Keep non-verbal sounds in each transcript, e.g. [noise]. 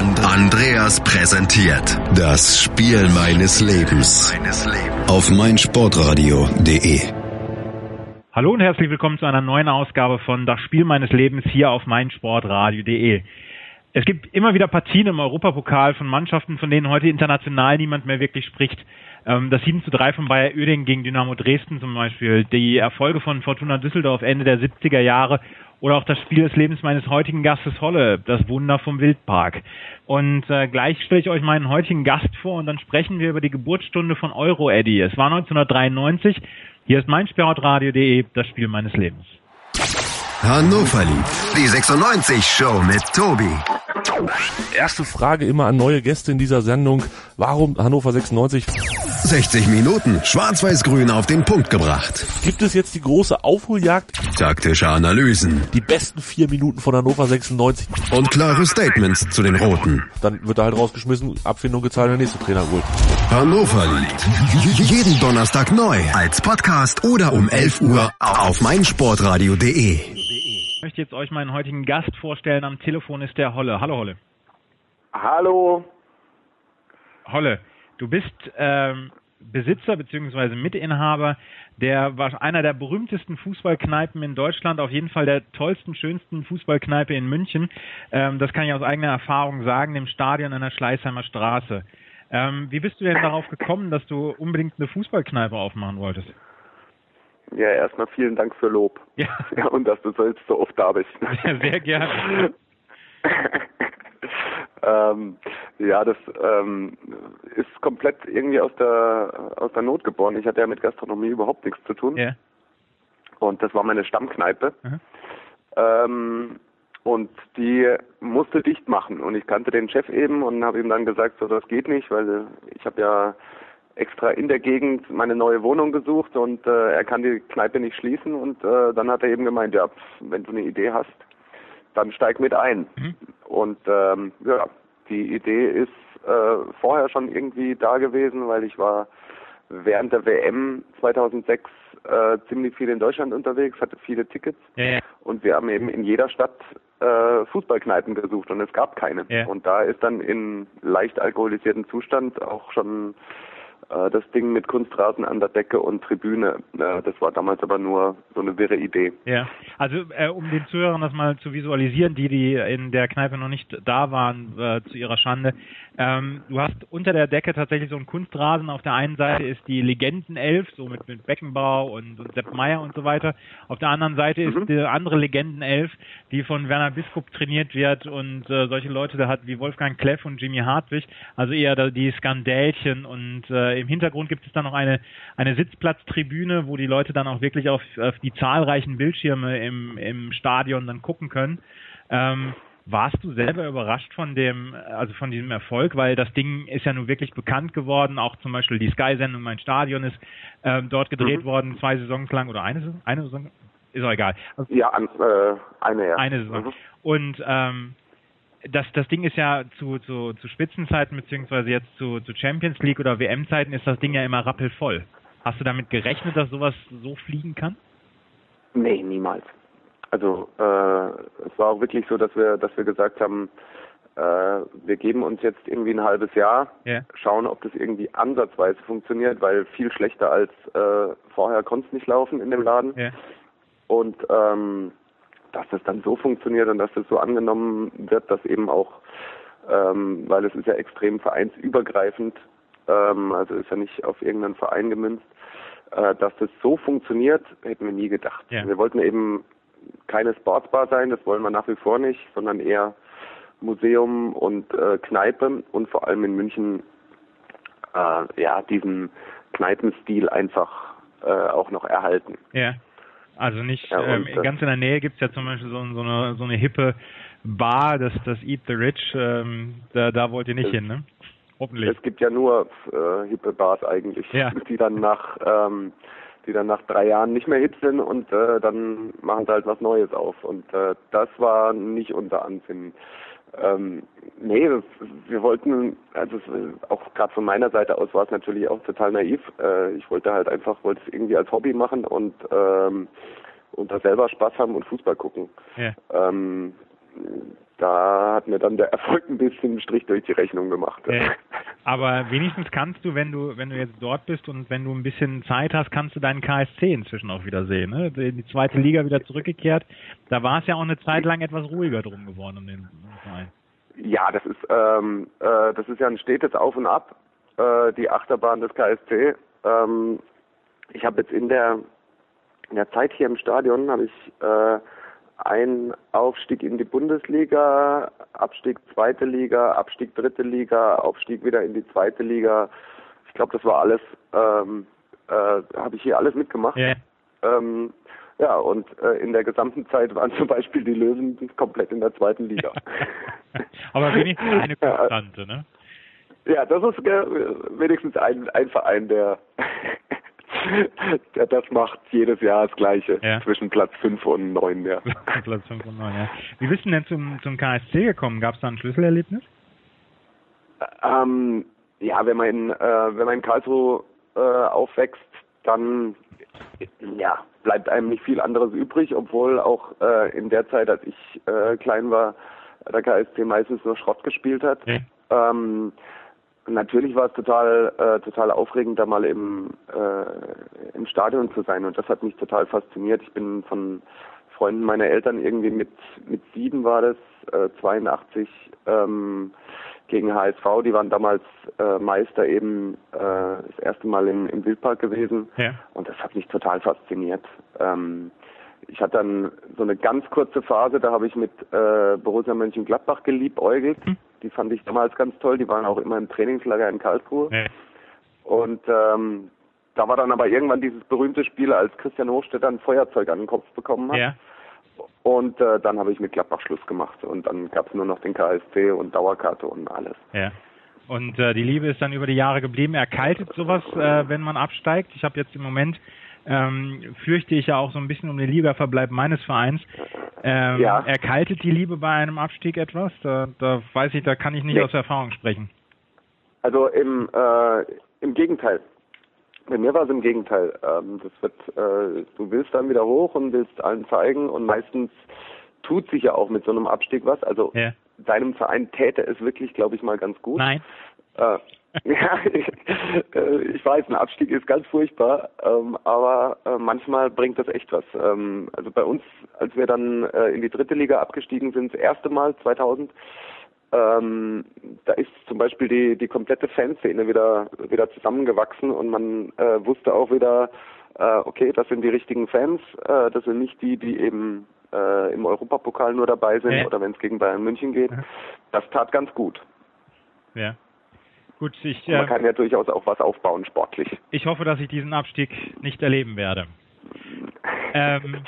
Andreas präsentiert das Spiel meines Lebens auf meinsportradio.de. Hallo und herzlich willkommen zu einer neuen Ausgabe von Das Spiel meines Lebens hier auf meinsportradio.de. Es gibt immer wieder Partien im Europapokal von Mannschaften, von denen heute international niemand mehr wirklich spricht. Ähm, das 7 zu 3 von Bayer Oeding gegen Dynamo Dresden zum Beispiel, die Erfolge von Fortuna Düsseldorf Ende der 70er Jahre oder auch das Spiel des Lebens meines heutigen Gastes Holle, das Wunder vom Wildpark. Und äh, gleich stelle ich euch meinen heutigen Gast vor und dann sprechen wir über die Geburtsstunde von Euro Eddy. Es war 1993. Hier ist mein Sportradio.de, das Spiel meines Lebens. Hannover liebt die 96 Show mit Tobi. Erste Frage immer an neue Gäste in dieser Sendung. Warum Hannover 96? 60 Minuten schwarz-weiß-grün auf den Punkt gebracht. Gibt es jetzt die große Aufholjagd? Taktische Analysen. Die besten vier Minuten von Hannover 96. Und klare Statements zu den Roten. Dann wird er halt rausgeschmissen, Abfindung gezahlt, der nächste Trainer holt. Hannover liebt. Jeden Donnerstag neu. Als Podcast oder um 11 Uhr auf meinsportradio.de. Ich möchte jetzt euch meinen heutigen Gast vorstellen. Am Telefon ist der Holle. Hallo Holle. Hallo. Holle, du bist ähm, Besitzer bzw. Mitinhaber der war einer der berühmtesten Fußballkneipen in Deutschland, auf jeden Fall der tollsten, schönsten Fußballkneipe in München. Ähm, das kann ich aus eigener Erfahrung sagen, dem Stadion an der Schleißheimer Straße. Ähm, wie bist du denn darauf gekommen, dass du unbedingt eine Fußballkneipe aufmachen wolltest? Ja, erstmal vielen Dank für Lob. Ja. ja [laughs] und dass du selbst so oft da bist. Ja, sehr gerne. [laughs] [laughs] ähm, ja, das ähm, ist komplett irgendwie aus der aus der Not geboren. Ich hatte ja mit Gastronomie überhaupt nichts zu tun. Ja. Und das war meine Stammkneipe. Mhm. Ähm, und die musste dicht machen. Und ich kannte den Chef eben und habe ihm dann gesagt, so das geht nicht, weil ich habe ja extra in der Gegend meine neue Wohnung gesucht und äh, er kann die Kneipe nicht schließen und äh, dann hat er eben gemeint, ja, wenn du eine Idee hast, dann steig mit ein. Mhm. Und ähm, ja, die Idee ist äh, vorher schon irgendwie da gewesen, weil ich war während der WM 2006 äh, ziemlich viel in Deutschland unterwegs, hatte viele Tickets Ja, ja. und wir haben eben in jeder Stadt äh, Fußballkneipen gesucht und es gab keine. Ja. Und da ist dann in leicht alkoholisierten Zustand auch schon äh, das Ding mit Kunstrasen an der Decke und Tribüne. Äh, das war damals aber nur so eine wirre Idee. Ja, also äh, um den Zuhörern das mal zu visualisieren, die die in der Kneipe noch nicht da waren, äh, zu ihrer Schande. Ähm, du hast unter der Decke tatsächlich so einen Kunstrasen. Auf der einen Seite ist die Legendenelf, so mit, mit Beckenbau und, und Sepp Meier und so weiter. Auf der anderen Seite ist Mhm. die andere Legendenelf, die von Werner Biskup trainiert wird und äh, solche Leute da hat wie Wolfgang Kleff und Jimmy Hartwig, also eher da die Skandälchen und äh, im Hintergrund gibt es dann noch eine eine Sitzplatztribüne, wo die Leute dann auch wirklich auf, auf die zahlreichen Bildschirme im, im Stadion dann gucken können. Ähm, warst du selber überrascht von dem, also von diesem Erfolg, weil das Ding ist ja nun wirklich bekannt geworden, auch zum Beispiel die Sky-Sendung Mein Stadion ist ähm, dort gedreht Mhm. worden, zwei Saisons lang oder eine Saison, eine Saison, ist auch egal. Also Ja, an, äh, eine ja. eine Saison. Mhm. Und ähm, das, das Ding ist ja zu, zu, zu Spitzenzeiten beziehungsweise jetzt zu, zu Champions League oder WM-Zeiten ist das Ding ja immer rappelvoll. Hast du damit gerechnet, dass sowas so fliegen kann? Nee, niemals. Also äh, es war auch wirklich so, dass wir, dass wir gesagt haben, äh, wir geben uns jetzt irgendwie ein halbes Jahr, Ja. schauen, ob das irgendwie ansatzweise funktioniert, weil viel schlechter als äh, vorher konnte es nicht laufen in dem Laden. Ja. Und ähm, dass das dann so funktioniert und dass das so angenommen wird, dass eben auch, ähm, weil es ist ja extrem vereinsübergreifend, ähm, also ist ja nicht auf irgendeinen Verein gemünzt, äh, dass das so funktioniert, hätten wir nie gedacht. Ja. Wir wollten eben keine Sportsbar sein, das wollen wir nach wie vor nicht, sondern eher Museum und äh, Kneipe und vor allem in München äh, ja diesen Kneipenstil einfach äh, auch noch erhalten. Ja. Also nicht, Ja, ähm, äh, ganz in der Nähe gibt's ja zum Beispiel so, so, eine, so eine hippe Bar, das, das Eat the Rich, ähm, da, da wollt ihr nicht es, hin, ne? Hoffentlich. Es gibt ja nur äh, hippe Bars eigentlich, ja. [laughs] die dann nach ähm, die dann nach drei Jahren nicht mehr hip sind und äh, dann machen sie halt was Neues auf. Und äh, das war nicht unser Ansinnen. Ähm, nee, wir wollten, also auch gerade von meiner Seite aus war es natürlich auch total naiv. Äh, ich wollte halt einfach, wollte es irgendwie als Hobby machen und ähm, und da selber Spaß haben und Fußball gucken. Ja. Ähm, da hat mir dann der Erfolg ein bisschen einen Strich durch die Rechnung gemacht. Äh, aber wenigstens kannst du, wenn du, wenn du jetzt dort bist und wenn du ein bisschen Zeit hast, kannst du deinen KSC inzwischen auch wieder sehen. Ne? In die zweite Liga wieder zurückgekehrt. Da war es ja auch eine Zeit lang etwas ruhiger drum geworden um den Verein. Ja, das ist ähm, äh, das ist ja ein stetes Auf und Ab, äh, die Achterbahn des KSC. Ähm, ich habe jetzt in der in der Zeit hier im Stadion habe ich äh, ein Aufstieg in die Bundesliga, Abstieg zweite Liga, Abstieg dritte Liga, Aufstieg wieder in die zweite Liga. Ich glaube, das war alles, ähm, äh, habe ich hier alles mitgemacht. Yeah. Ähm, ja, und äh, in der gesamten Zeit waren [laughs] zum Beispiel die Löwen komplett in der zweiten Liga. [laughs] Aber wenigstens [laughs] eine Konstante, ne? Ja, das ist äh, wenigstens ein, ein Verein, der [laughs] das macht jedes Jahr das Gleiche. Ja. Zwischen Platz 5 und 9, ja. [laughs] Platz 5 und 9, ja. Wie bist du denn zum, zum KSC gekommen? Gab es da ein Schlüsselerlebnis? Ähm, ja, wenn man in, äh, wenn man in Karlsruhe äh, aufwächst, dann ja, bleibt einem nicht viel anderes übrig, obwohl auch äh, in der Zeit, als ich äh, klein war, der KSC meistens nur Schrott gespielt hat. Ja. Ähm, natürlich war es total, äh, total aufregend, da mal im, äh, im Stadion zu sein und das hat mich total fasziniert. Ich bin von Freunden meiner Eltern irgendwie mit, mit sieben war das, äh, 82, ähm, gegen HSV, die waren damals äh, Meister eben äh, das erste Mal im, im Wildpark gewesen ja. und das hat mich total fasziniert. Ähm, ich hatte dann so eine ganz kurze Phase, da habe ich mit äh, Borussia Mönchengladbach geliebäugelt. Hm. Die fand ich damals ganz toll. Die waren auch immer im Trainingslager in Karlsruhe. Ja. Und ähm, da war dann aber irgendwann dieses berühmte Spiel, als Christian Hochstetter ein Feuerzeug an den Kopf bekommen hat. Ja. Und äh, dann habe ich mit Gladbach Schluss gemacht. Und dann gab es nur noch den KSC und Dauerkarte und alles. Ja. Und äh, die Liebe ist dann über die Jahre geblieben. Erkaltet sowas, äh, wenn man absteigt? Ich habe jetzt im Moment ähm, fürchte ich ja auch so ein bisschen um den Ligaverbleib meines Vereins. Ähm, ja. Erkaltet die Liebe bei einem Abstieg etwas? Da, da weiß ich, da kann ich nicht nee. aus Erfahrung sprechen. Also im, äh, im Gegenteil. Bei mir war es im Gegenteil. Ähm, das wird, äh, du willst dann wieder hoch und willst allen zeigen und meistens tut sich ja auch mit so einem Abstieg was. Also ja. deinem Verein täte es wirklich, glaube ich, mal ganz gut. Nein. Äh, [laughs] ja, äh, ich weiß, ein Abstieg ist ganz furchtbar, ähm, aber äh, manchmal bringt das echt was. Ähm, also bei uns, als wir dann äh, in die dritte Liga abgestiegen sind, das erste Mal 2000, ähm, da ist zum Beispiel die, die komplette Fanszene wieder, wieder zusammengewachsen und man wusste auch wieder, okay, das sind die richtigen Fans, das sind nicht die, die eben im Europapokal nur dabei sind ja. oder wenn es gegen Bayern München geht. Das tat ganz gut. Ja. Gut, ich, man äh, kann ja durchaus auch was aufbauen sportlich. Ich hoffe, dass ich diesen Abstieg nicht erleben werde. ähm,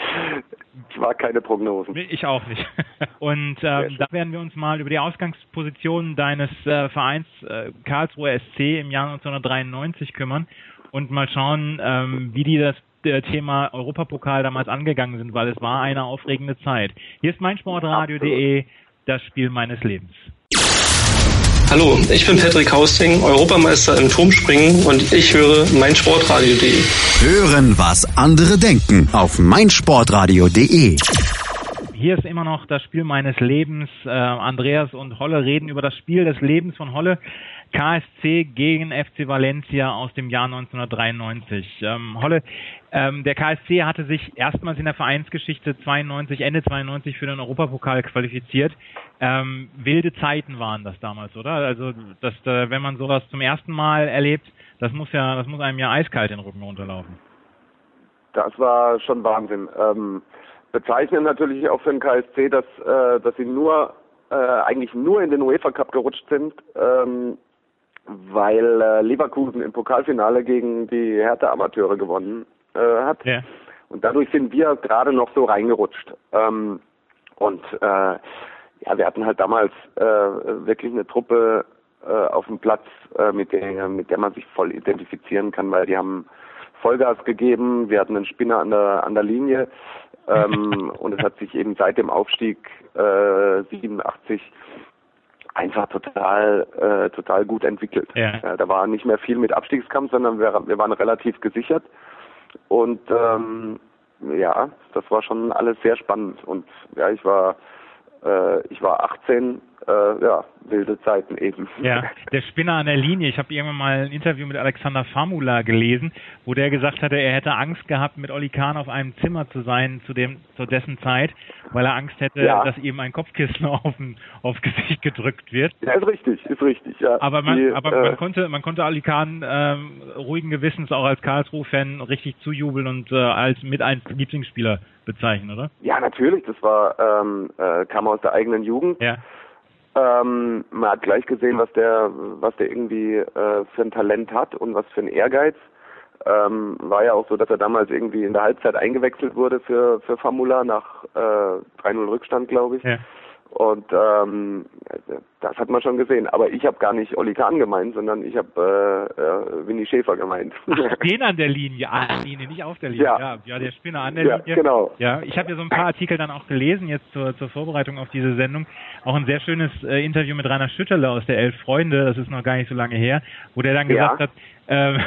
ich war keine Prognosen. Ich auch nicht. [laughs] Und ähm, da werden wir uns mal über die Ausgangsposition deines äh, Vereins äh, Karlsruhe SC im Jahr 1993 kümmern und mal schauen, ähm, wie die das äh, Thema Europapokal damals angegangen sind, weil es war eine aufregende Zeit. Hier ist meinsportradio.de, das Spiel meines Lebens. Hallo, ich bin Patrick Hausting, Europameister im Turmspringen und ich höre meinsportradio.de. Hören, was andere denken auf meinsportradio.de. Hier ist immer noch das Spiel meines Lebens. Äh, Andreas und Holle reden über das Spiel des Lebens von Holle. KSC gegen FC Valencia aus dem Jahr 1993. Ähm, Holle, ähm, der KSC hatte sich erstmals in der Vereinsgeschichte 92, Ende 92 für den Europapokal qualifiziert. Ähm, wilde Zeiten waren das damals, oder? Also, dass, äh, wenn man sowas zum ersten Mal erlebt, das muss ja, das muss einem ja eiskalt den Rücken runterlaufen. Das war schon Wahnsinn. Ähm, bezeichnend natürlich auch für den KSC, dass, äh, dass sie nur äh, eigentlich nur in den UEFA Cup gerutscht sind. Ähm, weil äh, Leverkusen im Pokalfinale gegen die Hertha Amateure gewonnen äh, hat. Ja. Und dadurch sind wir gerade noch so reingerutscht. Ähm, und äh, ja, wir hatten halt damals äh, wirklich eine Truppe äh, auf dem Platz, äh, mit der mit der man sich voll identifizieren kann, weil die haben Vollgas gegeben, wir hatten einen Spinner an der an der Linie ähm, und es hat sich eben seit dem Aufstieg äh, 87 einfach total äh, total gut entwickelt. Ja. Äh, da war nicht mehr viel mit Abstiegskampf, sondern wir, wir waren relativ gesichert und ähm, ja, das war schon alles sehr spannend und ja, ich war äh, ich war 18 äh, ja, wilde Zeiten eben. Ja, [laughs] der Spinner an der Linie. Ich habe irgendwann mal ein Interview mit Alexander Famula gelesen, wo der gesagt hatte, er hätte Angst gehabt, mit Oli Kahn auf einem Zimmer zu sein zu dem zu dessen Zeit, weil er Angst hätte, Ja. dass ihm ein Kopfkissen [laughs] auf aufs Gesicht gedrückt wird. Ja, ist richtig, ist richtig, ja. Aber man, Die, aber äh, man konnte, man konnte Ali Kahn ähm, ruhigen Gewissens auch als Karlsruhe-Fan richtig zujubeln und äh, als mit ein Lieblingsspieler bezeichnen, oder? Ja, natürlich, das war, ähm, äh, kam aus der eigenen Jugend. Ja. Ähm, man hat gleich gesehen, was der, was der irgendwie äh, für ein Talent hat und was für ein Ehrgeiz. Ähm, war ja auch so, dass er damals irgendwie in der Halbzeit eingewechselt wurde für, für Famula nach äh, 3-0 Rückstand, glaube ich. Ja. Und ähm, das hat man schon gesehen. Aber ich habe gar nicht Oli Kahn gemeint, sondern ich habe äh, äh, Winnie Schäfer gemeint. [laughs] Den an der Linie, an der Linie, nicht auf der Linie. Ja. Ja, ja, der Spinner an der ja, Linie. genau. Ja, ich habe ja so ein paar Artikel dann auch gelesen, jetzt zur, zur Vorbereitung auf diese Sendung. Auch ein sehr schönes äh, Interview mit Rainer Schütterle aus der Elf Freunde, das ist noch gar nicht so lange her, wo der dann Ja. gesagt hat, ähm,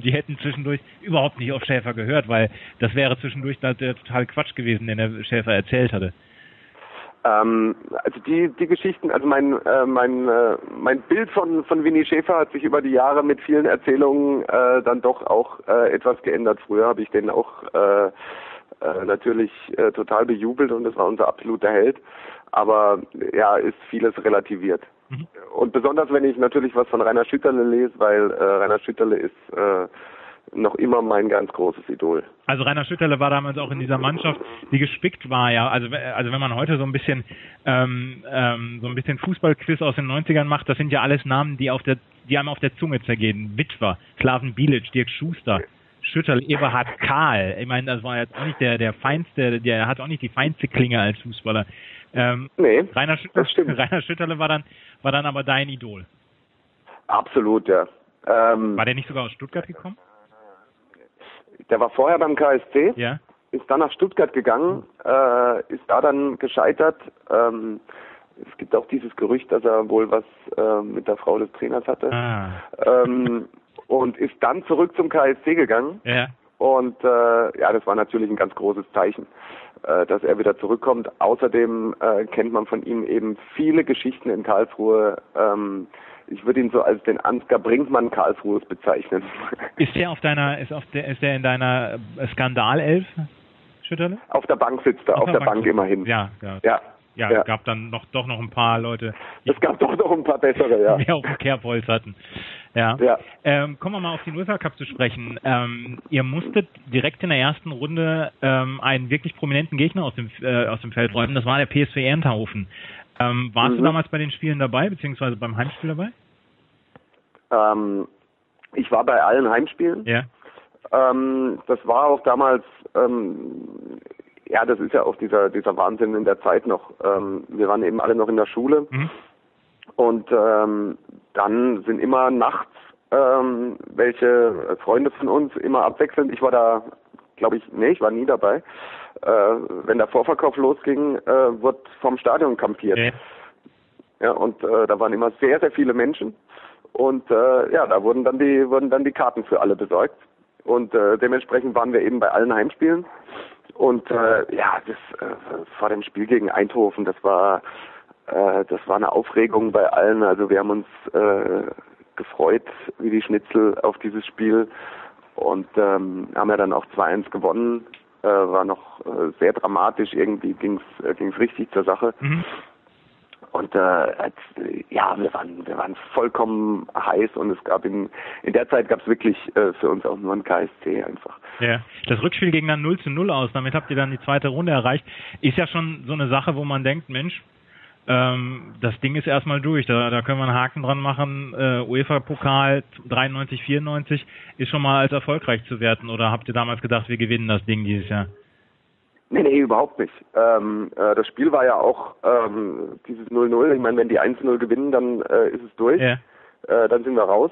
[laughs] die hätten zwischendurch überhaupt nicht auf Schäfer gehört, weil das wäre zwischendurch da der total Quatsch gewesen, den der Schäfer erzählt hatte. Ähm, also die die Geschichten, also mein äh, mein äh, mein Bild von von Winnie Schäfer hat sich über die Jahre mit vielen Erzählungen äh, dann doch auch äh, etwas geändert. Früher habe ich den auch äh, äh, natürlich äh, total bejubelt und das war unser absoluter Held. Aber ja, ist vieles relativiert. Mhm. Und besonders wenn ich natürlich was von Rainer Schütterle lese, weil äh, Rainer Schütterle ist äh, noch immer mein ganz großes Idol. Also Rainer Schütterle war damals auch in dieser Mannschaft, die gespickt war, ja. Also, also wenn man heute so ein bisschen ähm, ähm, so ein bisschen Fußballquiz aus den 90ern macht, das sind ja alles Namen, die auf der, die einem auf der Zunge zergehen. Witwer, Slaven Bilic, Dirk Schuster, Schütterle, Eberhard Kahl. Ich meine, das war jetzt auch nicht der, der feinste, der hat auch nicht die feinste Klinge als Fußballer. Ähm, Nee, Rainer, Schütterle, das stimmt. [laughs] Rainer Schütterle war dann, war dann aber dein Idol. Absolut, ja. Ähm, War der nicht sogar aus Stuttgart gekommen? Der war vorher beim KSC. Ja. ist dann nach Stuttgart gegangen, äh, ist da dann gescheitert. Ähm, es gibt auch dieses Gerücht, dass er wohl was äh, mit der Frau des Trainers hatte. Ah. Ähm, und ist dann zurück zum KSC gegangen. Ja. Und äh, ja, das war natürlich ein ganz großes Zeichen, äh, dass er wieder zurückkommt. Außerdem äh, kennt man von ihm eben viele Geschichten in Karlsruhe. Ähm, ich würde ihn so als den Ansgar Brinkmann Karlsruhes bezeichnen. [laughs] Ist der auf deiner, ist auf der, ist der in deiner äh, Skandalelf, Schütterle? auf der Bank sitzt er, auf, der Bank, immerhin. Ja, ja. ja. Ja, ja. gab dann noch doch noch ein paar Leute, Es gab doch noch ein paar bessere, ja. [laughs] mehr auf dem Kerbholz hatten. Ja. Ja. Ähm, kommen wir mal auf den UEFA Cup zu sprechen. Ähm, ihr musstet direkt in der ersten Runde ähm, einen wirklich prominenten Gegner aus dem äh, aus dem Feld räumen. Das war der PSV Ernterhofen. Ähm, warst du Mhm. damals bei den Spielen dabei, beziehungsweise beim Heimspiel dabei? Ähm, ich war bei allen Heimspielen. Ja. Ähm, das war auch damals, ähm, ja, das ist ja auch dieser, dieser Wahnsinn in der Zeit noch. Ähm, wir waren eben alle noch in der Schule Mhm. und ähm, dann sind immer nachts ähm, welche Freunde von uns immer abwechselnd. Ich war da, glaube ich, nee, ich war nie dabei. Äh, wenn der Vorverkauf losging, äh, wurde vom Stadion kampiert. Ja. Ja, und äh, da waren immer sehr, sehr viele Menschen. Und ja, da wurden dann die wurden dann die Karten für alle besorgt. Und äh, dementsprechend waren wir eben bei allen Heimspielen. Und äh, ja, das äh, vor dem Spiel gegen Eindhoven, das war äh, das war eine Aufregung bei allen. Also wir haben uns äh, gefreut wie die Schnitzel auf dieses Spiel und ähm, haben ja dann auch 2-1 gewonnen. Äh, war noch äh, sehr dramatisch, irgendwie ging's äh, ging's richtig zur Sache. Mhm. Und äh, als, ja, wir waren, wir waren vollkommen heiß und es gab in, in der Zeit gab es wirklich äh, für uns auch nur ein KSC einfach. Ja, das Rückspiel ging dann 0 zu 0 aus, damit habt ihr dann die zweite Runde erreicht. Ist ja schon so eine Sache, wo man denkt, Mensch, ähm, das Ding ist erstmal durch, da, da können wir einen Haken dran machen. Äh, UEFA-Pokal 93, 94 ist schon mal als erfolgreich zu werten oder habt ihr damals gedacht, wir gewinnen das Ding dieses Jahr? Nee, nee, überhaupt nicht. Ähm, äh, das Spiel war ja auch ähm, dieses 0-0. Ich meine, wenn die 1-0 gewinnen, dann äh, ist es durch. Ja. Äh, dann sind wir raus.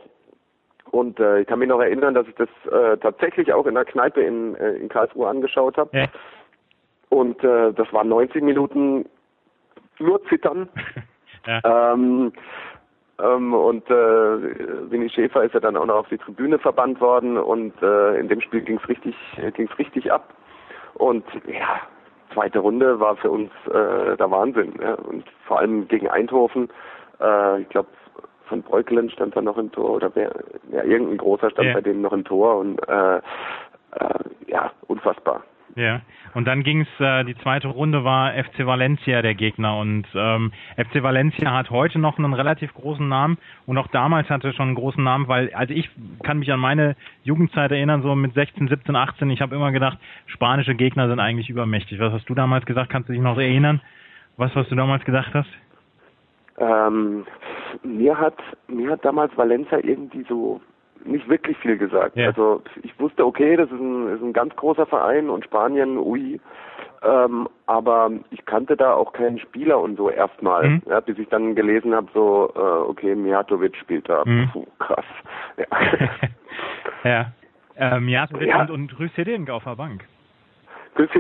Und äh, ich kann mich noch erinnern, dass ich das äh, tatsächlich auch in der Kneipe in, in Karlsruhe angeschaut habe. Ja. Und äh, das waren 90 Minuten nur Zittern. [laughs] Ja. Ähm, ähm, und äh, Winnie Schäfer ist ja dann auch noch auf die Tribüne verbannt worden und äh, in dem Spiel ging's richtig, äh, ging's richtig ab. Und ja, zweite Runde war für uns äh, der Wahnsinn. Ja. Und vor allem gegen Eindhoven, äh, ich glaube von Breukelen stand da noch im Tor oder wer, ja, irgendein großer stand Ja. bei denen noch im Tor und äh, äh, ja, unfassbar. Ja, und dann ging's äh, die zweite Runde war FC Valencia der Gegner und ähm, FC Valencia hat heute noch einen relativ großen Namen und auch damals hatte schon einen großen Namen, weil also ich kann mich an meine Jugendzeit erinnern, so mit 16, 17, 18, ich habe immer gedacht, spanische Gegner sind eigentlich übermächtig. Was hast du damals gesagt? Kannst du dich noch erinnern? Was, was du damals gedacht hast? Ähm, mir hat mir hat damals Valencia irgendwie so nicht wirklich viel gesagt. Ja. Also ich wusste, okay, das ist ein, ist ein ganz großer Verein und Spanien, ui. Ähm, aber ich kannte da auch keinen Spieler und so erstmal, Mhm. ja, bis ich dann gelesen habe, so, äh, okay, Mijatovic spielt da. Mhm. Puh, krass. [laughs] Ja. ja. Ähm, ja, Ja. und, und Rüß Hiddink auf der Bank.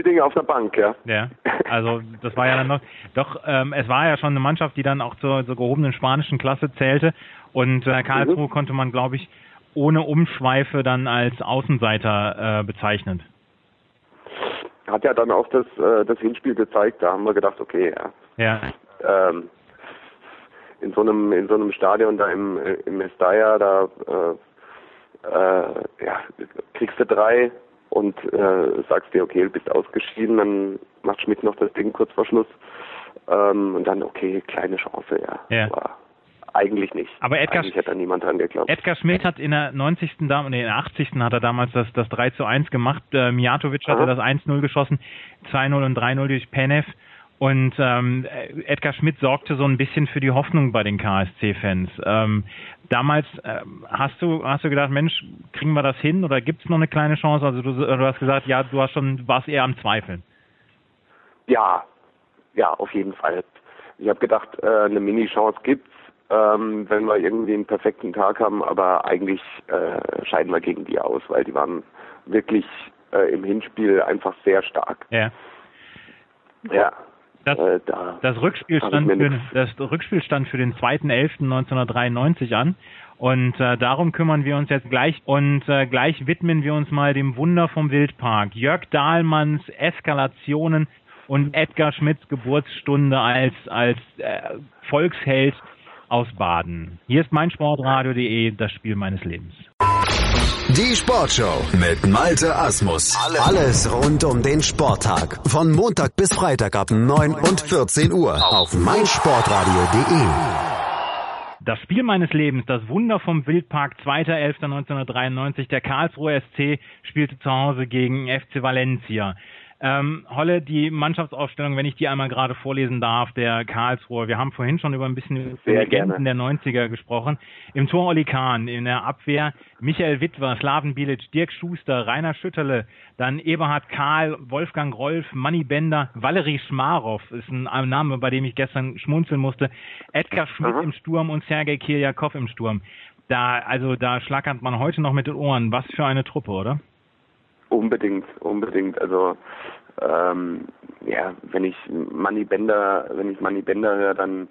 Dinge auf der Bank, ja. Ja, also das war ja dann noch, doch, ähm, es war ja schon eine Mannschaft, die dann auch zur, zur gehobenen spanischen Klasse zählte und äh, Karlsruhe Mhm. konnte man, glaube ich, ohne Umschweife dann als Außenseiter äh, bezeichnen. Hat ja dann auch das, äh, das Hinspiel gezeigt, da haben wir gedacht, okay, ja, Ja, ähm, in so einem in so einem Stadion da im äh, im Mestalla da äh, äh, ja kriegst du drei und äh, sagst dir okay du bist ausgeschieden dann macht Schmidt noch das Ding kurz vor Schluss. Ähm, und dann okay kleine Chance ja, Ja. aber eigentlich nicht Aber Edgar- eigentlich hätte da niemand dran geglaubt Edgar Schmidt hat in der 90. Dam nee, in der 80. hat er damals das, das 3 zu 1 gemacht. Äh, Mijatovic hatte das 1-0 geschossen, 2-0 und 3-0 durch Penev. Und ähm, Edgar Schmidt sorgte so ein bisschen für die Hoffnung bei den KSC-Fans. Ähm, damals ähm, hast du hast du gedacht, Mensch, kriegen wir das hin oder gibt es noch eine kleine Chance? Also du, du hast gesagt, ja, du hast schon warst eher am Zweifeln. Ja, ja, auf jeden Fall. Ich habe gedacht, äh, eine Mini-Chance gibt's, ähm, wenn wir irgendwie einen perfekten Tag haben, aber eigentlich äh, scheiden wir gegen die aus, weil die waren wirklich äh, im Hinspiel einfach sehr stark. Ja. Ja, Das, äh, da Das Rückspiel stand für, nix- das Rückspiel stand für den 2.11.1993 an. Und äh, darum kümmern wir uns jetzt gleich und äh, gleich widmen wir uns mal dem Wunder vom Wildpark. Jörg Dahlmanns Eskalationen und Edgar Schmidts Geburtsstunde als, als äh, Volksheld aus Baden. Hier ist meinsportradio.de, das Spiel meines Lebens. Die Sportshow mit Malte Asmus. Alles rund um den Sporttag. Von Montag bis Freitag ab 9 und 14 Uhr auf meinsportradio.de. Das Spiel meines Lebens, das Wunder vom Wildpark, 2.11.1993. Der Karlsruher SC spielte zu Hause gegen FC Valencia. Ähm, Holle, die Mannschaftsaufstellung, wenn ich die einmal gerade vorlesen darf, der Karlsruher. Wir haben vorhin schon über ein bisschen Sehr Legenden der 90er gesprochen. Im Tor Oli Kahn, in der Abwehr Michael Wittwer, Slaven Bilic, Dirk Schuster, Rainer Schütterle, dann Eberhard Kahl, Wolfgang Rolf, Manny Bender, Valerie Schmarow ist ein, Name, bei dem ich gestern schmunzeln musste, Edgar Schmidt Aha. im Sturm und Sergei Kirjakov im Sturm. Da, also da schlackert man heute noch mit den Ohren. Was für eine Truppe, oder? Unbedingt, unbedingt. Also ähm, ja, wenn ich Manny Bender, wenn ich Manny Bender höre, dann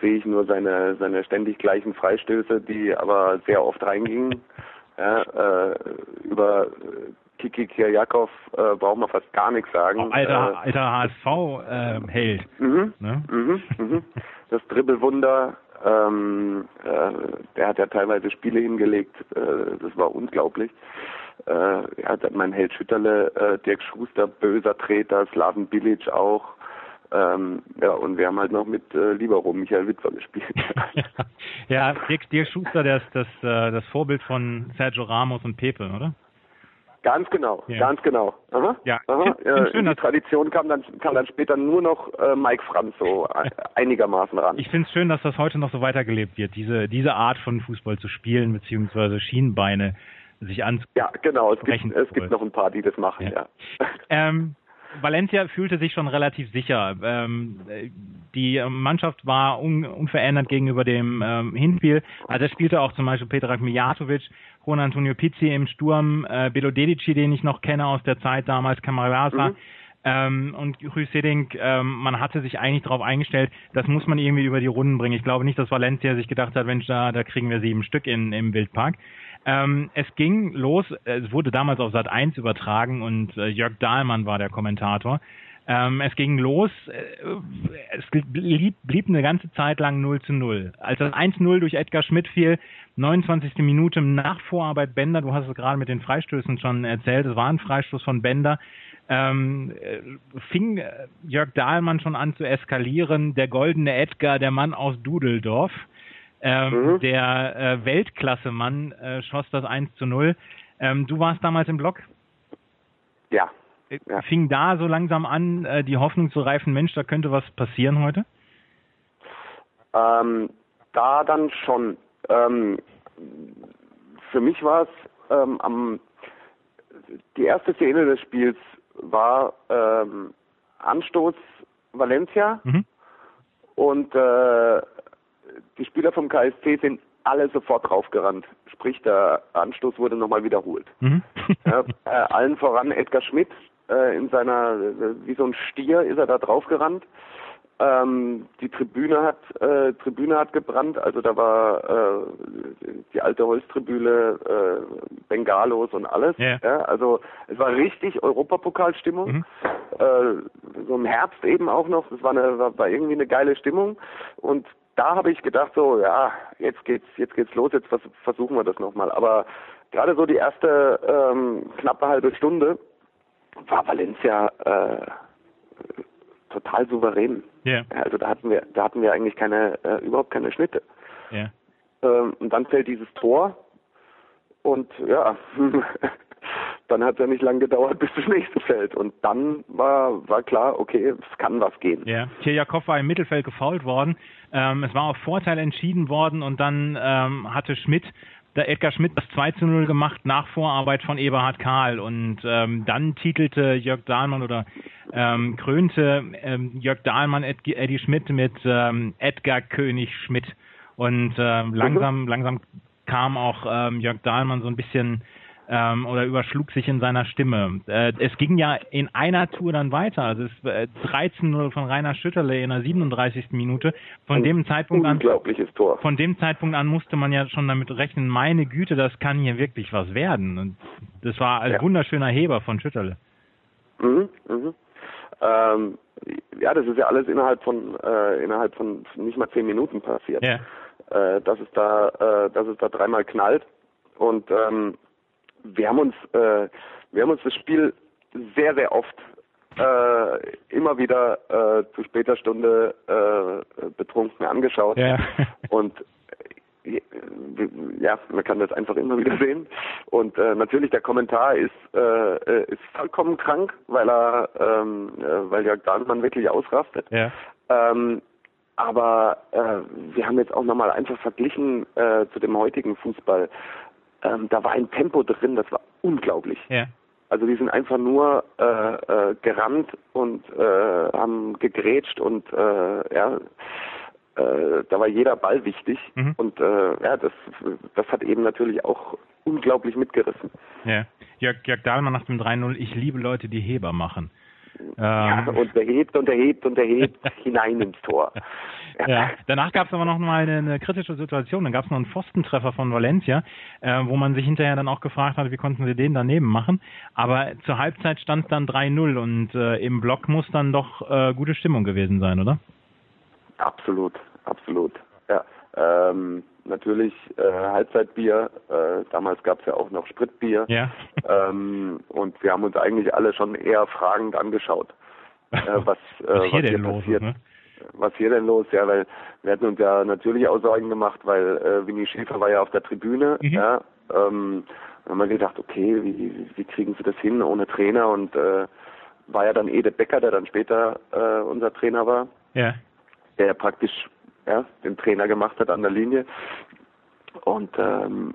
sehe ich nur seine seine ständig gleichen Freistöße, die aber sehr oft reingingen. Ja, äh, über Kiki Kirjakov äh, braucht man fast gar nichts sagen. Alter, Äh, alter HSV-Held. Mhm. ne? Mhm, mhm. Das Dribbelwunder, ähm, äh, der hat ja teilweise Spiele hingelegt, äh, das war unglaublich. Äh, dann mein Held Schütterle, äh, Dirk Schuster, böser Treter, Slaven Bilic auch. Ähm, ja, und wir haben halt noch mit äh, Libero Michael Witwer gespielt. [laughs] [laughs] ja, Dirk, Dirk Schuster, der ist das, äh, das Vorbild von Sergio Ramos und Pepe, oder? Ganz genau, Ja. ganz genau. Aha, Ja, aha. find- find die Tradition kam dann, kam dann später nur noch äh, Mike Franz so äh, einigermaßen ran. Ich finde es schön, dass das heute noch so weitergelebt wird, diese, diese Art von Fußball zu spielen, beziehungsweise Schienenbeine sich anzu. ja, genau, es gibt, es gibt noch ein paar, die das machen, Ja. ja. Ähm, Valencia fühlte sich schon relativ sicher. Ähm, die Mannschaft war un unverändert gegenüber dem ähm, Hinspiel. Also spielte auch zum Beispiel Petra Mijatovic, Juan Antonio Pizzi im Sturm, äh, Belo Dedici, den ich noch kenne aus der Zeit damals, Camarasa. Mhm. Ähm, und Rüseding, ähm, man hatte sich eigentlich darauf eingestellt, das muss man irgendwie über die Runden bringen. Ich glaube nicht, dass Valencia sich gedacht hat, Mensch, da, da kriegen wir sieben Stück in, im Wildpark. Ähm, es ging los, es wurde damals auf Sat 1 übertragen und äh, Jörg Dahlmann war der Kommentator. Ähm, es ging los, äh, es blieb, blieb eine ganze Zeit lang 0 zu 0. Als das 1-0 durch Edgar Schmidt fiel, 29. Minute nach Vorarbeit Bender, du hast es gerade mit den Freistößen schon erzählt, es war ein Freistoß von Bender, ähm, äh, fing Jörg Dahlmann schon an zu eskalieren, der goldene Edgar, der Mann aus Dudeldorf. Ähm, mhm. Der äh, Weltklasse-Mann äh, schoss das 1 zu 0. Ähm, du warst damals im Block? Ja. Äh, ja. Fing da so langsam an, äh, die Hoffnung zu reifen, Mensch, da könnte was passieren heute? Ähm, da dann schon. Ähm, für mich war es ähm, am die erste Szene des Spiels war Anstoß Valencia mhm. und äh, die Spieler vom KSC sind alle sofort draufgerannt. Sprich, der Anstoß wurde nochmal wiederholt. Mhm. [laughs] ja, äh, allen voran Edgar Schmidt äh, in seiner, äh, wie so ein Stier ist er da draufgerannt. Ähm, die Tribüne hat äh, Tribüne hat gebrannt, also da war äh, die alte Holztribüne, äh, Bengalos und alles. Yeah. Ja, also es war richtig Europapokalstimmung. Mhm. So im Herbst eben auch noch. Das war, eine, war irgendwie eine geile Stimmung und da habe ich gedacht so, ja, jetzt geht's, jetzt geht's los, jetzt versuchen wir das nochmal. Aber gerade so die erste ähm, knappe halbe Stunde war Valencia äh, total souverän. Yeah. Also da hatten wir, da hatten wir eigentlich keine, äh, überhaupt keine Schnitte. Yeah. Ähm, und dann fällt dieses Tor und ja, [laughs] dann hat es ja nicht lange gedauert, [laughs] bis das nächste fällt. Und dann war, war klar, okay, es kann was gehen. Ja, Kirjakov war im Mittelfeld gefault worden. Ähm, es war auf Vorteil entschieden worden und dann ähm, hatte Schmidt der Edgar Schmidt das 2 zu 0 gemacht nach Vorarbeit von Eberhard Karl und ähm, dann titelte Jörg Dahlmann oder ähm, krönte ähm, Jörg Dahlmann Ed Eddie Schmidt mit ähm, Edgar König Schmidt und ähm, langsam langsam kam auch ähm, Jörg Dahlmann so ein bisschen ähm, oder überschlug sich in seiner Stimme. Äh, es ging ja in einer Tour dann weiter. Also es äh, 13-0 von Rainer Schütterle in der 37. Minute. Von Ein dem Zeitpunkt an unglaubliches Tor. Von dem Zeitpunkt an musste man ja schon damit rechnen, meine Güte, das kann hier wirklich was werden. Und das war ein ja. wunderschöner Heber von Schütterle. Mhm, mhm. Ähm, ja, das ist ja alles innerhalb von äh, innerhalb von nicht mal zehn Minuten passiert. Ja. Äh, dass es da, äh, dass es da dreimal knallt und ähm, wir haben uns, äh, wir haben uns das Spiel sehr, sehr oft äh, immer wieder äh, zu später Stunde äh, betrunken angeschaut. Ja. [laughs] Und äh, ja, man kann das einfach immer wieder sehen. Und äh, natürlich der Kommentar ist äh, ist vollkommen krank, weil er ähm, äh, weil Jörg Dahlmann wirklich ausrastet. Ja. Ähm, aber äh, wir haben jetzt auch nochmal einfach verglichen äh, zu dem heutigen Fußball ähm, da war ein Tempo drin, das war unglaublich. Ja. Also die sind einfach nur äh, äh, gerannt und äh, haben gegrätscht und äh, ja, äh, da war jeder Ball wichtig mhm. und äh, ja, das, das hat eben natürlich auch unglaublich mitgerissen. Ja, Jörg, Jörg Dahlmann nach dem 3-0, ich liebe Leute, die Heber machen. Ja, ähm. und er hebt und er hebt und er hebt [laughs] hinein ins Tor. Ja. Danach gab es aber noch mal eine, eine, kritische Situation. Dann gab es noch einen Pfostentreffer von Valencia, äh, wo man sich hinterher dann auch gefragt hat, wie konnten sie den daneben machen. Aber zur Halbzeit stand dann 3-0 und äh, im Block muss dann doch äh, gute Stimmung gewesen sein, oder? Absolut, absolut. Ja. Ähm, natürlich äh, Halbzeitbier. Äh, damals gab es ja auch noch Spritbier. Ja. ähm, und wir haben uns eigentlich alle schon eher fragend angeschaut, äh, [laughs] was, äh, was hier, was hier passiert. Ne? Was hier denn los? Ja, weil wir hatten uns ja natürlich auch Sorgen gemacht, weil äh, Winnie Schäfer war ja auf der Tribüne. Mhm. Ja, ähm, haben wir gedacht, okay, wie, wie kriegen sie das hin ohne Trainer? Und äh, war ja dann Ede Becker, der dann später äh, unser Trainer war. Ja. Der praktisch ja, den Trainer gemacht hat an der Linie. Und ähm,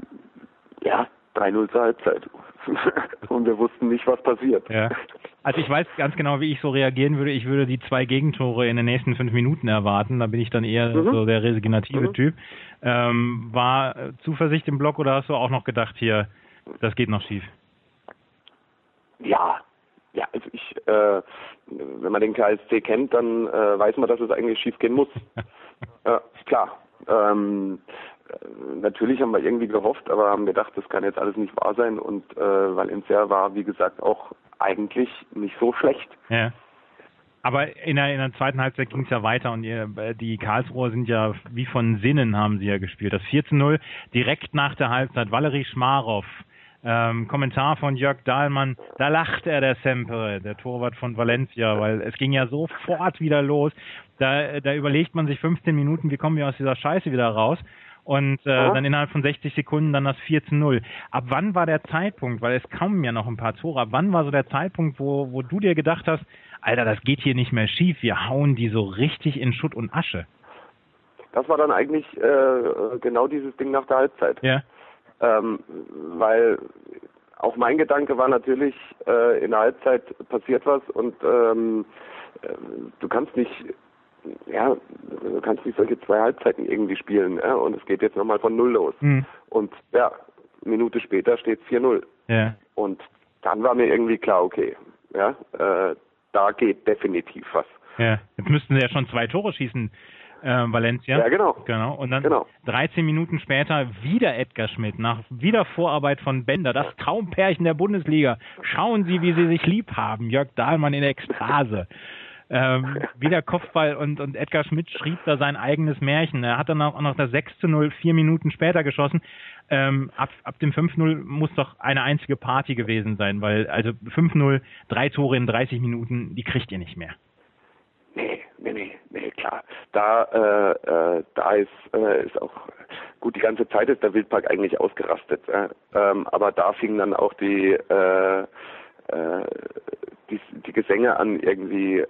ja, 3-0 zur Halbzeit. [laughs] und wir wussten nicht, was passiert. Ja. Also ich weiß ganz genau, wie ich so reagieren würde. Ich würde die zwei Gegentore in den nächsten fünf Minuten erwarten. Da bin ich dann eher mhm. so der resignative mhm. Typ. Ähm, war Zuversicht im Block oder hast du auch noch gedacht, hier, das geht noch schief? Ja, ja, also ich, äh, wenn man den KSC kennt, dann äh, weiß man, dass es eigentlich schief gehen muss. [laughs] ja, klar. Ähm, äh, natürlich haben wir irgendwie gehofft, aber haben gedacht, das kann jetzt alles nicht wahr sein und äh, Valencia war, wie gesagt, auch eigentlich nicht so schlecht. Ja. Aber in der, in der zweiten Halbzeit ging es ja weiter und ihr, äh, die Karlsruher sind ja wie von Sinnen haben sie ja gespielt. Das 4 zu 0 direkt nach der Halbzeit. Valerie Schmarov, ähm, Kommentar von Jörg Dahlmann, da lacht er der Semper, der Torwart von Valencia, weil es ging ja sofort wieder los. Da, da überlegt man sich 15 Minuten, wie kommen wir aus dieser Scheiße wieder raus? und äh, dann innerhalb von 60 Sekunden dann das 4 zu 0. Ab wann war der Zeitpunkt, weil es kamen ja noch ein paar Tore, ab wann war so der Zeitpunkt, wo, wo du dir gedacht hast, Alter, das geht hier nicht mehr schief, wir hauen die so richtig in Schutt und Asche? Das war dann eigentlich äh, genau dieses Ding nach der Halbzeit. Ja. Ähm, weil auch mein Gedanke war natürlich, äh, in der Halbzeit passiert was und ähm, äh, du kannst nicht ja, du kannst nicht solche zwei Halbzeiten irgendwie spielen, ja, und es geht jetzt nochmal von Null los. Mhm. Und ja, Minute später steht 4-0. Ja. Und dann war mir irgendwie klar, okay, ja, äh, da geht definitiv was. Ja, jetzt müssten sie ja schon zwei Tore schießen, äh, Valencia. Ja, genau. Genau. Und dann genau. 13 Minuten später wieder Edgar Schmidt, nach wieder Vorarbeit von Bender, das Traumpärchen der Bundesliga. Schauen Sie, wie sie sich lieb haben. Jörg Dahlmann in Ekstase. [laughs] Ähm, wieder Kopfball und, und Edgar Schmidt schrieb da sein eigenes Märchen. Er hat dann auch noch das 6 zu 0 vier Minuten später geschossen. Ähm, ab, ab dem 5-0 muss doch eine einzige Party gewesen sein, weil also 5-0, drei Tore in 30 Minuten, die kriegt ihr nicht mehr. Nee, nee, nee, nee, klar. Da, äh, äh, da ist, äh, ist auch gut, die ganze Zeit ist der Wildpark eigentlich ausgerastet. Äh, ähm, aber da fingen dann auch die äh, äh, die, die Gesänge an irgendwie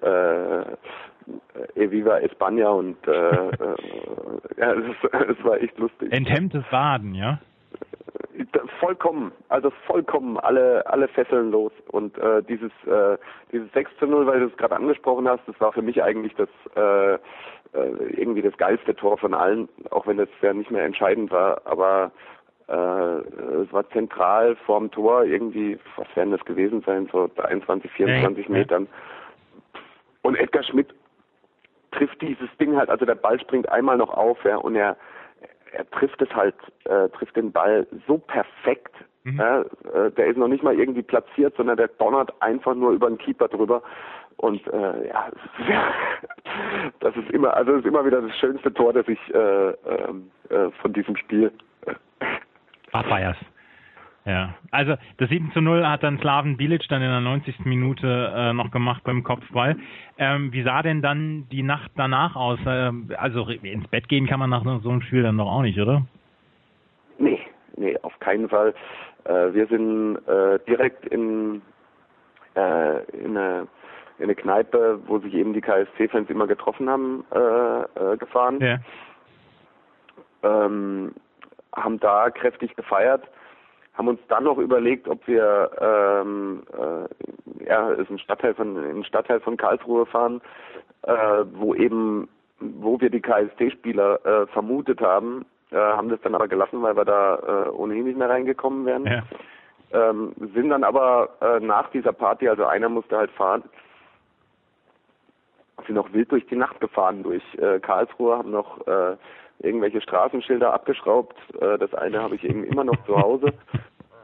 Eviva España und ja, [laughs] es, war echt lustig. Enthemmtes Waden, ja? Vollkommen, also vollkommen alle alle Fesseln los. Und äh, dieses äh, dieses 6 zu 0, weil du es gerade angesprochen hast, das war für mich eigentlich das äh, äh, irgendwie das geilste Tor von allen, auch wenn es ja nicht mehr entscheidend war, aber äh, es war zentral vorm Tor, irgendwie, was werden das gewesen sein, so 23, 24 nee, Metern. Und Edgar Schmidt trifft dieses Ding halt, also der Ball springt einmal noch auf, ja, und er, er trifft es halt, äh, trifft den Ball so perfekt. Mhm. Äh, der ist noch nicht mal irgendwie platziert, sondern der donnert einfach nur über den Keeper drüber. Und äh, ja, [laughs] das ist immer, also das ist immer wieder das schönste Tor, das ich äh, ähm, äh, von diesem Spiel abfeierst. Ja, also das 7 zu 0 hat dann Slaven Bilic dann in der 90. Minute äh, noch gemacht beim Kopfball. Ähm, wie sah denn dann die Nacht danach aus? Ähm, also ins Bett gehen kann man nach so einem Spiel dann doch auch nicht, oder? Nee, nee, auf keinen Fall. Äh, wir sind äh, direkt in, äh, in, eine, in eine Kneipe, wo sich eben die KSC-Fans immer getroffen haben, äh, äh, gefahren. Ja. Ähm, haben da kräftig gefeiert, haben uns dann noch überlegt, ob wir ähm, äh, ja, ist ein Stadtteil von in Stadtteil von Karlsruhe fahren, äh, wo eben wo wir die KSD-Spieler äh, vermutet haben, äh, haben das dann aber gelassen, weil wir da äh, ohnehin nicht mehr reingekommen wären. Ja. Ähm, sind dann aber äh, nach dieser Party, also einer musste halt fahren, sind noch wild durch die Nacht gefahren durch äh, Karlsruhe, haben noch äh, irgendwelche Straßenschilder abgeschraubt. Äh, das eine habe ich eben immer noch zu Hause. [laughs]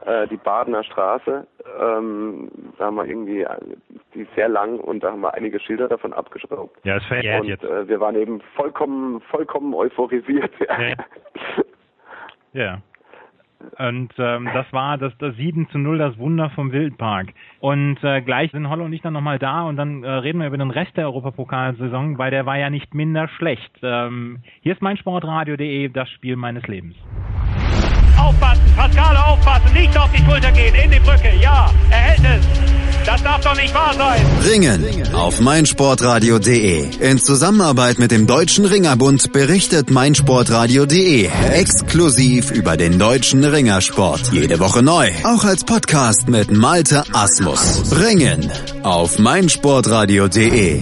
Äh, die Badener Straße, ähm, da haben wir irgendwie, die ist sehr lang und da haben wir einige Schilder davon abgeschraubt. Ja, es verjährt und, jetzt. Äh, wir waren eben vollkommen, vollkommen euphorisiert. Ja. [laughs] ja. Und ähm, das war das, das 7 zu 0, das Wunder vom Wildpark. Und äh, gleich sind Holle und ich dann nochmal da und dann äh, reden wir über den Rest der Europapokalsaison, weil der war ja nicht minder schlecht. Ähm, hier ist mein Sportradio.de, das Spiel meines Lebens. Aufpassen, Pascale aufpassen, nicht auf die Schulter gehen, in die Brücke, ja, er hält es. Das darf doch nicht wahr sein. Ringen auf meinsportradio.de. In Zusammenarbeit mit dem Deutschen Ringerbund berichtet meinsportradio.de exklusiv über den deutschen Ringersport. Jede Woche neu. Auch als Podcast mit Malte Asmus. Ringen auf meinsportradio.de.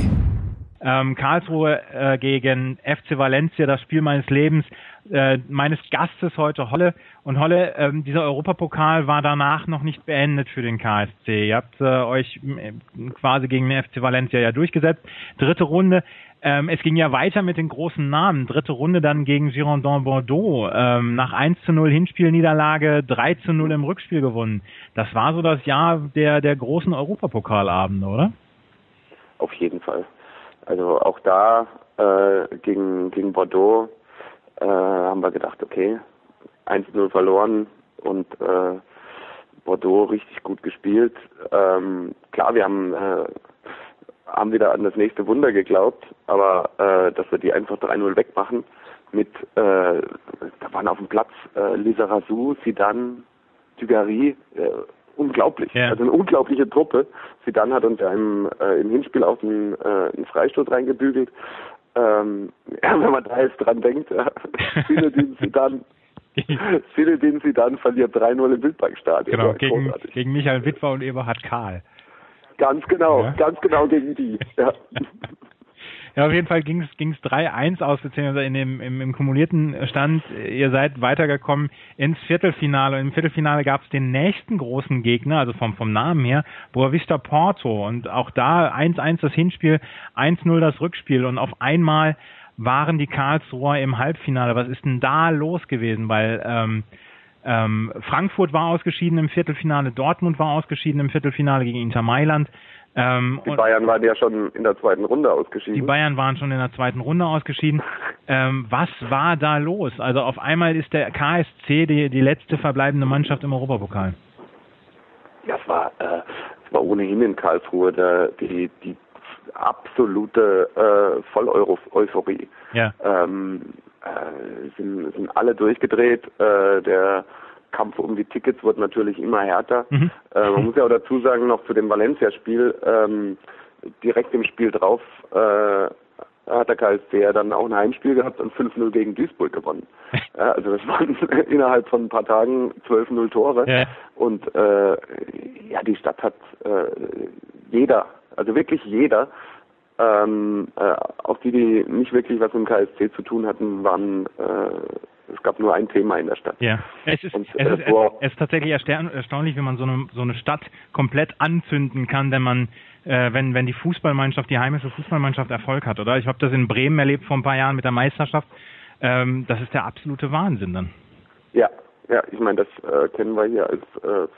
Ähm, Karlsruhe äh, gegen FC Valencia, das Spiel meines Lebens, äh, meines Gastes heute Holle. Und Holle, ähm, dieser Europapokal war danach noch nicht beendet für den KSC. Ihr habt äh, euch äh, quasi gegen den FC Valencia ja durchgesetzt. Dritte Runde. Ähm, es ging ja weiter mit den großen Namen. Dritte Runde dann gegen Girondin Bordeaux. Ähm, nach 1 zu 0 Hinspielniederlage, 3 zu 0 im Rückspiel gewonnen. Das war so das Jahr der, der großen Europapokalabende, oder? Auf jeden Fall. Also auch da äh, gegen, gegen Bordeaux äh, haben wir gedacht, okay, 1-0 verloren und äh, Bordeaux richtig gut gespielt. Ähm, klar, wir haben, äh, haben wieder an das nächste Wunder geglaubt, aber äh, dass wir die einfach 3-0 wegmachen mit, äh, da waren auf dem Platz äh, Lisa Razou, Sidan, Dugarry, äh, unglaublich. Ja. Also eine unglaubliche Truppe. Sidan hat uns ja im, äh, im Hinspiel auch einen, äh, einen Freistoß reingebügelt. Ähm, [laughs] ja, wenn man da jetzt dran denkt, ja, Zinedine Sidan, Zinedine verliert 3-0 im Wildparkstadion. Genau, gegen, großartig. gegen Michael Witwer und Eberhard Kahl. Ganz genau, Ja. ganz genau gegen die. Ja. [laughs] Ja, auf jeden Fall ging es 3-1 aus, beziehungsweise in dem, im, im kumulierten Stand, ihr seid weitergekommen ins Viertelfinale. Und Im Viertelfinale gab es den nächsten großen Gegner, also vom, vom Namen her, Boavista Porto. Und auch da 1-1 das Hinspiel, 1-0 das Rückspiel. Und auf einmal waren die Karlsruher im Halbfinale. Was ist denn da los gewesen? Weil ähm, ähm, Frankfurt war ausgeschieden im Viertelfinale, Dortmund war ausgeschieden im Viertelfinale gegen Inter Mailand. Ähm, Die Bayern waren ja schon in der zweiten Runde ausgeschieden. die Bayern waren schon in der zweiten Runde ausgeschieden. Ähm, was war da los? Also auf einmal ist der KSC die, die letzte verbleibende Mannschaft im Europapokal. Ja, es war, äh, es war ohnehin in Karlsruhe der, die, die absolute äh, Voll-Euphorie. Ja. Ähm, äh, sind, sind alle durchgedreht. Äh, der Kampf um die Tickets wird natürlich immer härter. Mhm. Äh, man muss ja auch dazu sagen, noch zu dem Valencia-Spiel, ähm, direkt im Spiel drauf äh, hat der KSC ja dann auch ein Heimspiel gehabt und 5-0 gegen Duisburg gewonnen. [laughs] Ja, also das waren [laughs] innerhalb von ein paar Tagen 12-0 Tore. Ja. Und äh, ja, die Stadt hat äh, jeder, also wirklich jeder, ähm, äh, auch die, die nicht wirklich was mit dem KSC zu tun hatten, waren, äh, es gab nur ein Thema in der Stadt. Ja, es ist, Und, es, äh, ist, es, ist tatsächlich erstaun- erstaunlich, wie man so eine, so eine Stadt komplett anzünden kann, wenn man, äh, wenn, wenn die Fußballmannschaft, die heimische Fußballmannschaft Erfolg hat, oder? Ich habe das in Bremen erlebt vor ein paar Jahren mit der Meisterschaft. Ähm, das ist der absolute Wahnsinn dann. Ja, ja, ich meine, das äh, kennen wir hier als äh,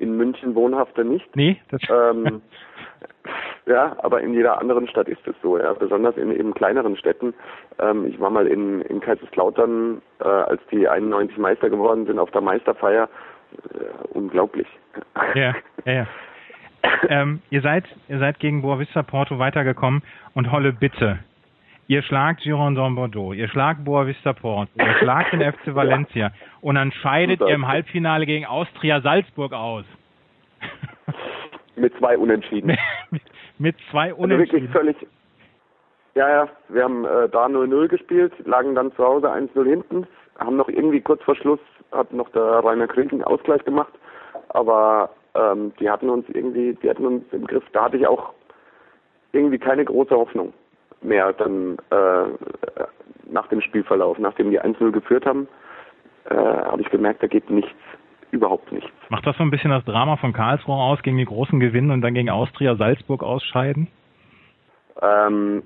in München Wohnhafte nicht. Nee, das, Ähm, [laughs] ja, aber in jeder anderen Stadt ist es so, ja. Besonders in eben kleineren Städten. Ähm, ich war mal in, in Kaiserslautern, äh, als die 91 Meister geworden sind, auf der Meisterfeier. Äh, unglaublich. Ja, [laughs] ja, ja. ähm, ihr seid, ihr seid gegen Boavista Porto weitergekommen und Holle bitte. Ihr schlagt Girondin Bordeaux, ihr schlagt Boavista Porto, ihr schlagt den FC [laughs] Valencia und dann scheidet Super. ihr im Halbfinale gegen Austria Salzburg aus. Mit zwei Unentschieden. [laughs] Mit zwei Also wirklich Unentschieden. völlig. Ja, ja, wir haben äh, da 0-0 gespielt, lagen dann zu Hause 1-0 hinten, haben noch irgendwie kurz vor Schluss, hat noch der Rainer Krieg einen Ausgleich gemacht, aber ähm, die hatten uns irgendwie, die hatten uns im Griff, da hatte ich auch irgendwie keine große Hoffnung mehr dann äh, nach dem Spielverlauf, nachdem die 1-0 geführt haben, äh, habe ich gemerkt, da geht nichts, überhaupt nichts. Macht das so ein bisschen das Drama von Karlsruhe aus, gegen die großen gewinnen und dann gegen Austria Salzburg ausscheiden? Ähm,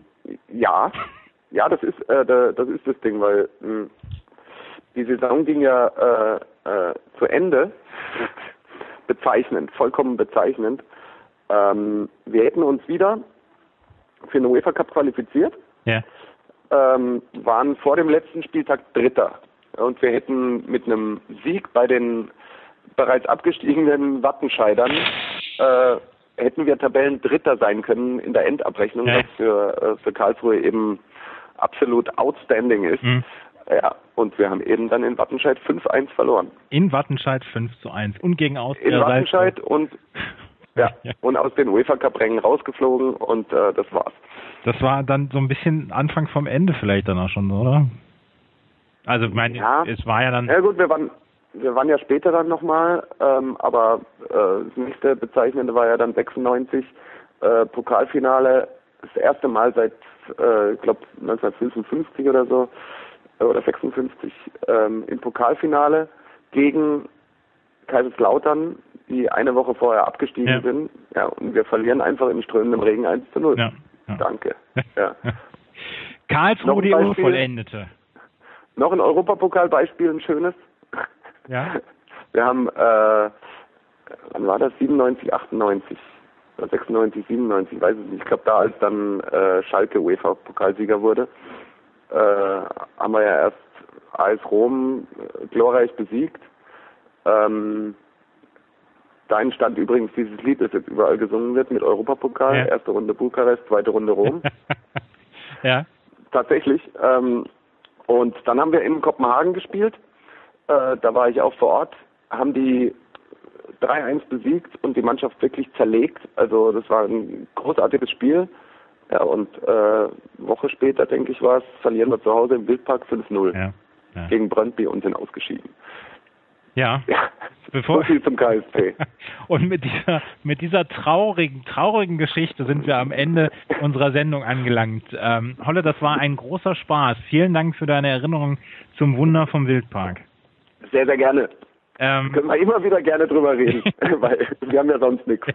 ja, ja, das ist äh, da- das ist das Ding, weil mh, die Saison ging ja äh, äh, zu Ende. Bezeichnend, vollkommen bezeichnend. Ähm, wir hätten uns wieder für den UEFA Cup qualifiziert, Ja. ähm, waren vor dem letzten Spieltag Dritter. Und wir hätten mit einem Sieg bei den bereits abgestiegenen Wattenscheidern äh, hätten wir Tabellen Dritter sein können in der Endabrechnung, Ja. was für, äh, für Karlsruhe eben absolut outstanding ist. Mhm. Ja, und wir haben eben dann in Wattenscheid 5-1 verloren. In Wattenscheid 5 zu 1 und gegen Austria In Wattenscheid Salzburg. und [laughs] Ja, und aus den UEFA Cup Rängen rausgeflogen und äh, das war's. Das war dann so ein bisschen Anfang vom Ende vielleicht dann auch schon, oder? Also, ich meine, Ja. es war ja dann. Ja gut, wir waren wir waren ja später dann nochmal, ähm, aber äh, das nächste Bezeichnende war ja dann 96 äh, Pokalfinale, das erste Mal seit, äh, ich glaube 1955 oder so äh, oder 56 ähm, im Pokalfinale gegen Kaiserslautern, die eine Woche vorher abgestiegen Ja. sind. Ja, und wir verlieren einfach im strömenden Regen 1 zu 0. Ja, ja. Danke. [laughs] Ja. Karlsruhe die Beispiel? Unvollendete. Noch ein Europapokalbeispiel, ein schönes. Ja. Wir haben, äh, wann war das? 97, 98 oder 96, 97, weiß ich nicht. Ich glaube, da als dann äh, Schalke UEFA-Pokalsieger wurde, äh, haben wir ja erst AS Rom äh, glorreich besiegt. Ähm, da entstand übrigens dieses Lied, das jetzt überall gesungen wird mit Europapokal. Ja. Erste Runde Bukarest, zweite Runde Rom. [laughs] ja. Tatsächlich. Ähm, und dann haben wir in Kopenhagen gespielt. Äh, da war ich auch vor Ort. Haben die 3-1 besiegt und die Mannschaft wirklich zerlegt. Also das war ein großartiges Spiel. Ja, und äh, Woche später, denke ich, war es, verlieren wir zu Hause im Wildpark 5-0 Ja. Ja. gegen Brøndby und sind ausgeschieden. ja. [laughs] Ja, Bevor- so viel zum KSC. [laughs] Und mit dieser, mit dieser traurigen, traurigen Geschichte sind wir am Ende unserer Sendung angelangt. Ähm, Holle, das war ein großer Spaß. Vielen Dank für deine Erinnerung zum Wunder vom Wildpark. Sehr, sehr gerne. Ähm, Können wir immer wieder gerne drüber reden, [laughs] weil wir haben ja sonst nichts.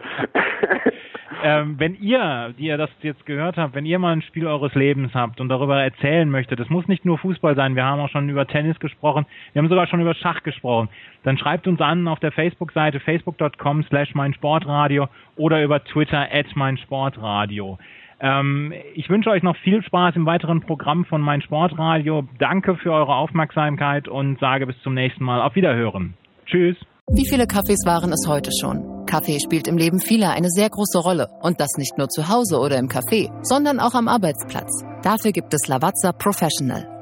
[laughs] ähm, wenn ihr, die ihr das jetzt gehört habt, wenn ihr mal ein Spiel eures Lebens habt und darüber erzählen möchtet, es muss nicht nur Fußball sein, wir haben auch schon über Tennis gesprochen, wir haben sogar schon über Schach gesprochen, dann schreibt uns an auf der Facebook-Seite facebook.com slash meinsportradio oder über Twitter at meinsportradio. Ähm, ich wünsche euch noch viel Spaß im weiteren Programm von Mein Sportradio. Danke für eure Aufmerksamkeit und sage bis zum nächsten Mal. Auf Wiederhören. Tschüss. Wie viele Kaffees waren es heute schon? Kaffee spielt im Leben vieler eine sehr große Rolle. Und das nicht nur zu Hause oder im Café, sondern auch am Arbeitsplatz. Dafür gibt es Lavazza Professional.